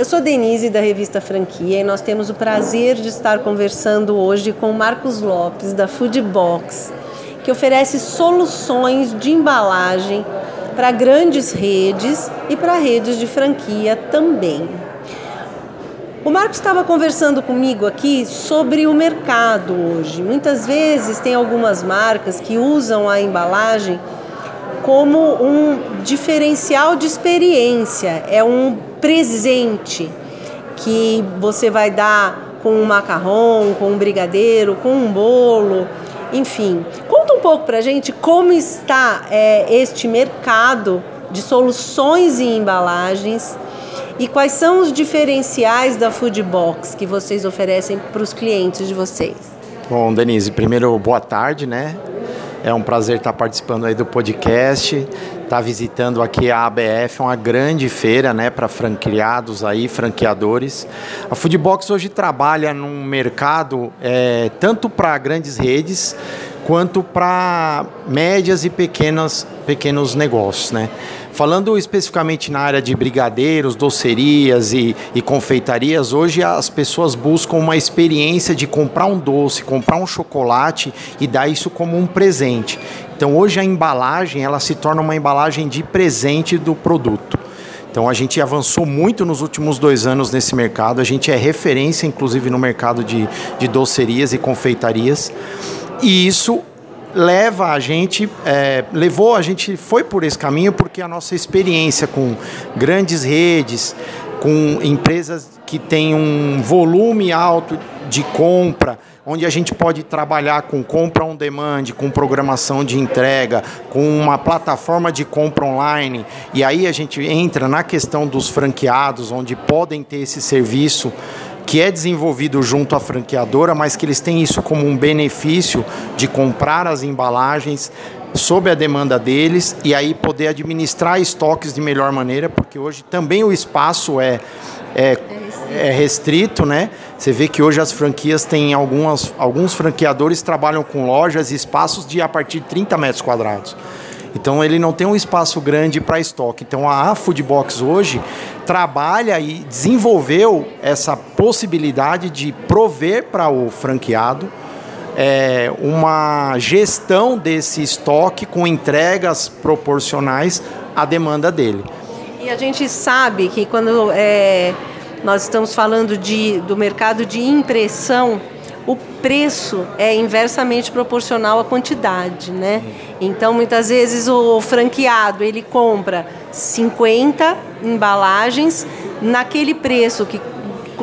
Eu sou Denise da revista Franquia e nós temos o prazer de estar conversando hoje com Marcos Lopes da Foodbox, que oferece soluções de embalagem para grandes redes e para redes de franquia também. O Marcos estava conversando comigo aqui sobre o mercado hoje. Muitas vezes tem algumas marcas que usam a embalagem como um diferencial de experiência, é um presente que você vai dar com um macarrão, com um brigadeiro, com um bolo, enfim. Conta um pouco para gente como está é, este mercado de soluções em embalagens e quais são os diferenciais da Food Box que vocês oferecem para os clientes de vocês. Bom, Denise, primeiro boa tarde, né? É um prazer estar participando aí do podcast, estar visitando aqui a ABF, uma grande feira, né, para franqueados aí, franqueadores. A Foodbox hoje trabalha num mercado é, tanto para grandes redes quanto para médias e pequenas, pequenos negócios, né? Falando especificamente na área de brigadeiros, docerias e, e, confeitarias, hoje as pessoas buscam uma experiência de comprar um doce, comprar um chocolate e dar isso como um presente. Então hoje a embalagem ela se torna uma embalagem de presente do produto. Então a gente avançou muito nos últimos dois anos nesse mercado. A gente é referência, inclusive, no mercado de, de docerias e confeitarias. E isso leva a gente, é, levou a gente, foi por esse caminho porque a nossa experiência com grandes redes, com empresas que têm um volume alto de compra, onde a gente pode trabalhar com compra on demand, com programação de entrega, com uma plataforma de compra online, e aí a gente entra na questão dos franqueados, onde podem ter esse serviço que é desenvolvido junto à franqueadora, mas que eles têm isso como um benefício de comprar as embalagens sob a demanda deles e aí poder administrar estoques de melhor maneira, porque hoje também o espaço é, é, é restrito, né? Você vê que hoje as franquias têm algumas, alguns franqueadores trabalham com lojas e espaços de a partir de 30 metros quadrados. Então ele não tem um espaço grande para estoque. Então a Foodbox hoje trabalha e desenvolveu essa possibilidade de prover para o franqueado é, uma gestão desse estoque com entregas proporcionais à demanda dele. E a gente sabe que quando é, nós estamos falando de, do mercado de impressão, o preço é inversamente proporcional à quantidade, né? Então, muitas vezes o franqueado, ele compra 50 embalagens naquele preço que,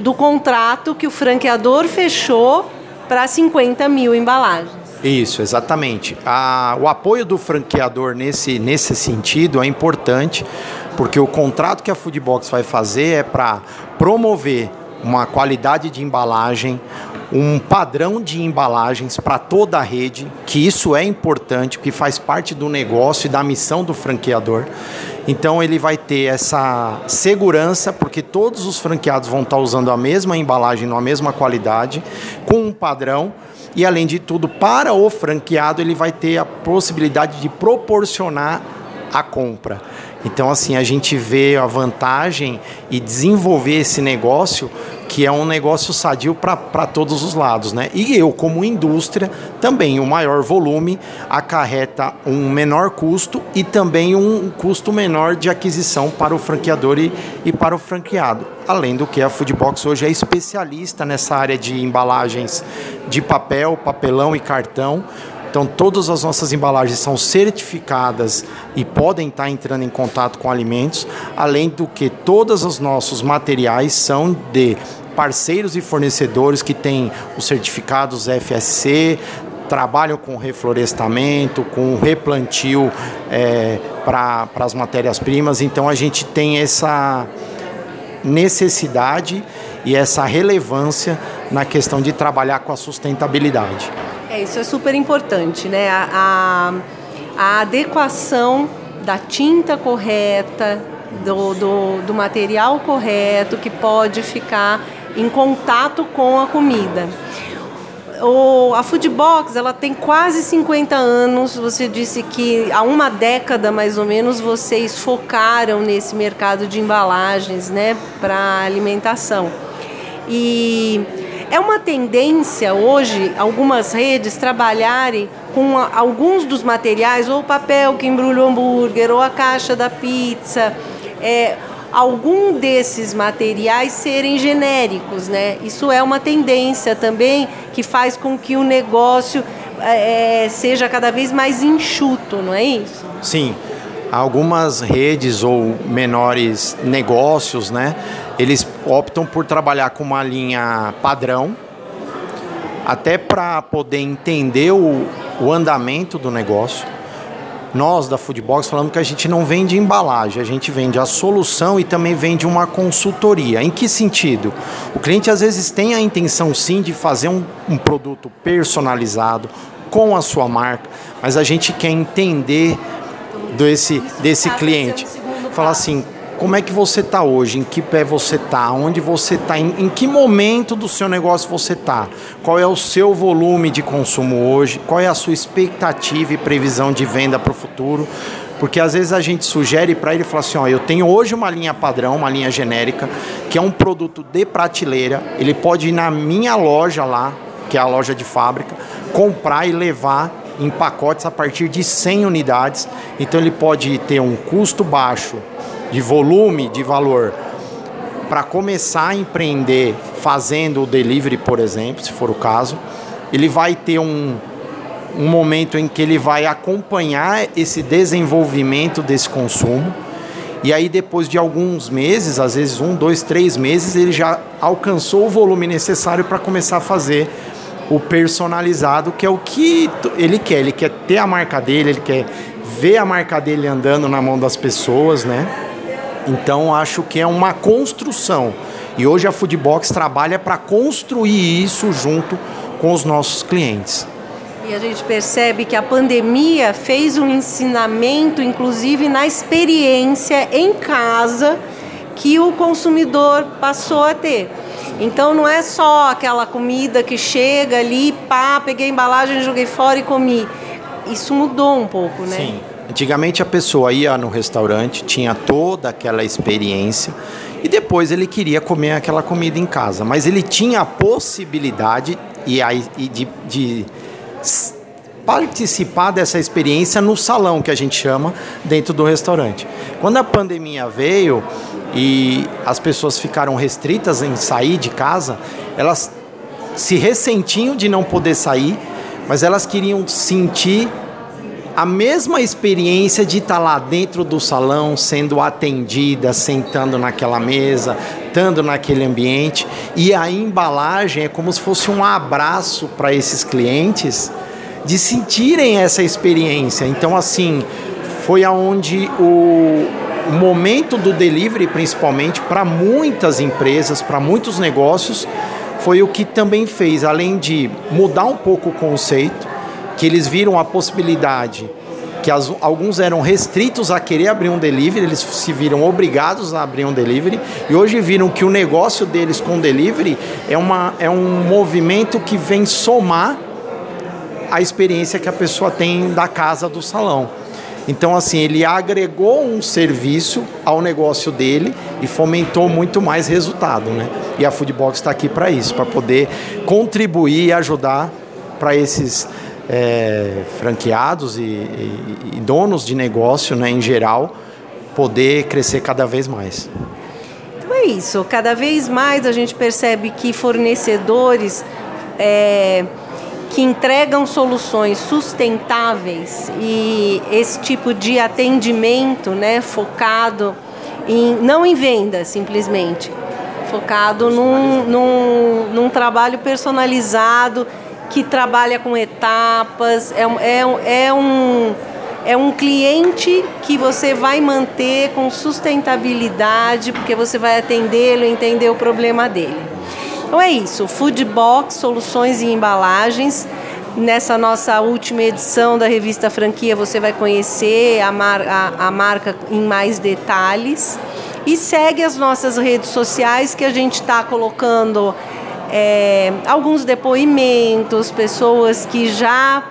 do contrato que o franqueador fechou para 50 mil embalagens. Isso, exatamente. A, o apoio do franqueador nesse, nesse sentido é importante, porque o contrato que a Foodbox vai fazer é para promover uma qualidade de embalagem, um padrão de embalagens para toda a rede, que isso é importante, que faz parte do negócio e da missão do franqueador. Então ele vai ter essa segurança, porque todos os franqueados vão estar usando a mesma embalagem, na mesma qualidade, com um padrão. E além de tudo, para o franqueado, ele vai ter a possibilidade de proporcionar a compra. Então, assim, a gente vê a vantagem e desenvolver esse negócio que é um negócio sadio para todos os lados, né? E eu, como indústria, também o maior volume acarreta um menor custo e também um custo menor de aquisição para o franqueador e, e para o franqueado. Além do que a Foodbox hoje é especialista nessa área de embalagens de papel, papelão e cartão então, todas as nossas embalagens são certificadas e podem estar entrando em contato com alimentos, além do que todos os nossos materiais são de parceiros e fornecedores que têm os certificados FSC, trabalham com reflorestamento, com replantio é, para as matérias-primas. Então, a gente tem essa necessidade e essa relevância na questão de trabalhar com a sustentabilidade. É, isso é super importante, né? A, a, a adequação da tinta correta, do, do, do, material correto que pode ficar em contato com a comida. o, a Foodbox ela tem quase 50 anos. Você disse que há uma década mais ou menos vocês focaram nesse mercado de embalagens, né, para alimentação. E é uma tendência hoje algumas redes trabalharem com alguns dos materiais, ou o papel que embrulha o hambúrguer, ou a caixa da pizza. É, algum desses materiais serem genéricos, né? Isso é uma tendência também que faz com que o negócio é, seja cada vez mais enxuto, não é isso? Sim. Algumas redes ou menores negócios, né? Eles optam por trabalhar com uma linha padrão, até para poder entender o, o andamento do negócio nós da Foodbox falamos que a gente não vende embalagem, a gente vende a solução e também vende uma consultoria. Em que sentido? O cliente às vezes tem a intenção sim de fazer um, um produto personalizado com a sua marca, mas a gente quer entender desse, desse cliente. Falar assim, como é que você está hoje, em que pé você está, onde você está, em, em, que momento do seu negócio você está, qual é o seu volume de consumo hoje, qual é a sua expectativa e previsão de venda para o futuro. Porque às vezes a gente sugere para ele falar assim: ó, eu tenho hoje uma linha padrão, uma linha genérica, que é um produto de prateleira, ele pode ir na minha loja lá, que é a loja de fábrica, comprar e levar em pacotes a partir de 100 unidades. Então ele pode ter um custo baixo de volume, de valor, para começar a empreender fazendo o delivery, por exemplo, se for o caso, ele vai ter um, um momento em que ele vai acompanhar esse desenvolvimento desse consumo. E aí, depois de alguns meses, às vezes um, dois, três meses, ele já alcançou o volume necessário para começar a fazer o personalizado, que é o que ele quer. Ele quer ter a marca dele, ele quer ver a marca dele andando na mão das pessoas, né? Então acho que é uma construção. E hoje a Foodbox trabalha para construir isso junto com os nossos clientes. E a gente percebe que a pandemia fez um ensinamento, inclusive na experiência em casa, que o consumidor passou a ter. Então não é só aquela comida que chega ali, pá, peguei a embalagem, joguei fora e comi. Isso mudou um pouco, né? Sim. Antigamente a pessoa ia no restaurante, tinha toda aquela experiência e depois ele queria comer aquela comida em casa, mas ele tinha a possibilidade e, aí, de, de participar dessa experiência no salão que a gente chama dentro do restaurante. Quando a pandemia veio e as pessoas ficaram restritas em sair de casa, elas se ressentiam de não poder sair, mas elas queriam sentir a mesma experiência de estar lá dentro do salão, sendo atendida, sentando naquela mesa, estando naquele ambiente. E a embalagem é como se fosse um abraço para esses clientes de sentirem essa experiência. Então, assim, foi aonde o momento do delivery, principalmente para muitas empresas, para muitos negócios, foi o que também fez, além de mudar um pouco o conceito, que eles viram a possibilidade que as, alguns eram restritos a querer abrir um delivery, eles se viram obrigados a abrir um delivery e hoje viram que o negócio deles com delivery é, uma, é um movimento que vem somar a experiência que a pessoa tem da casa do salão. Então, assim, ele agregou um serviço ao negócio dele e fomentou muito mais resultado, né? E a Foodbox está aqui para isso, para poder contribuir e ajudar para esses é, franqueados e, e, e, donos de negócio, né, em geral, poder crescer cada vez mais. Então é isso. Cada vez mais a gente percebe que fornecedores é, que entregam soluções sustentáveis e esse tipo de atendimento, né, focado em não em venda simplesmente, focado num, num, num trabalho personalizado que trabalha com etapas, é, é, é, um, é um cliente que você vai manter com sustentabilidade, porque você vai atendê-lo, entender o problema dele. Então é isso, Food Box, soluções e embalagens. Nessa nossa última edição da revista Franquia, você vai conhecer a, mar, a, a marca em mais detalhes. E segue as nossas redes sociais que a gente está colocando é, alguns depoimentos, pessoas que já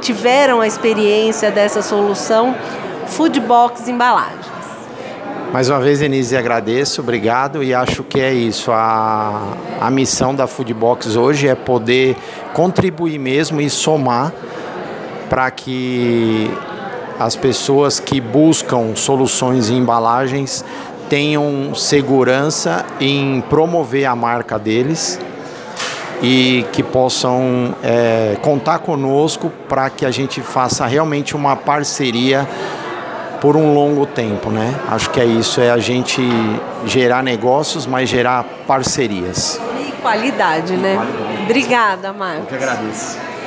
tiveram a experiência dessa solução, Foodbox Embalagens. Mais uma vez, Denise, agradeço, obrigado e acho que é isso. A, a missão da Foodbox hoje é poder contribuir mesmo e somar para que as pessoas que buscam soluções em embalagens tenham segurança em promover a marca deles e que possam é, contar conosco para que a gente faça realmente uma parceria por um longo tempo, né? Acho que é isso, é a gente gerar negócios, mas gerar parcerias. E qualidade, né? Qualidade. Obrigada, Marcos. Eu que agradeço.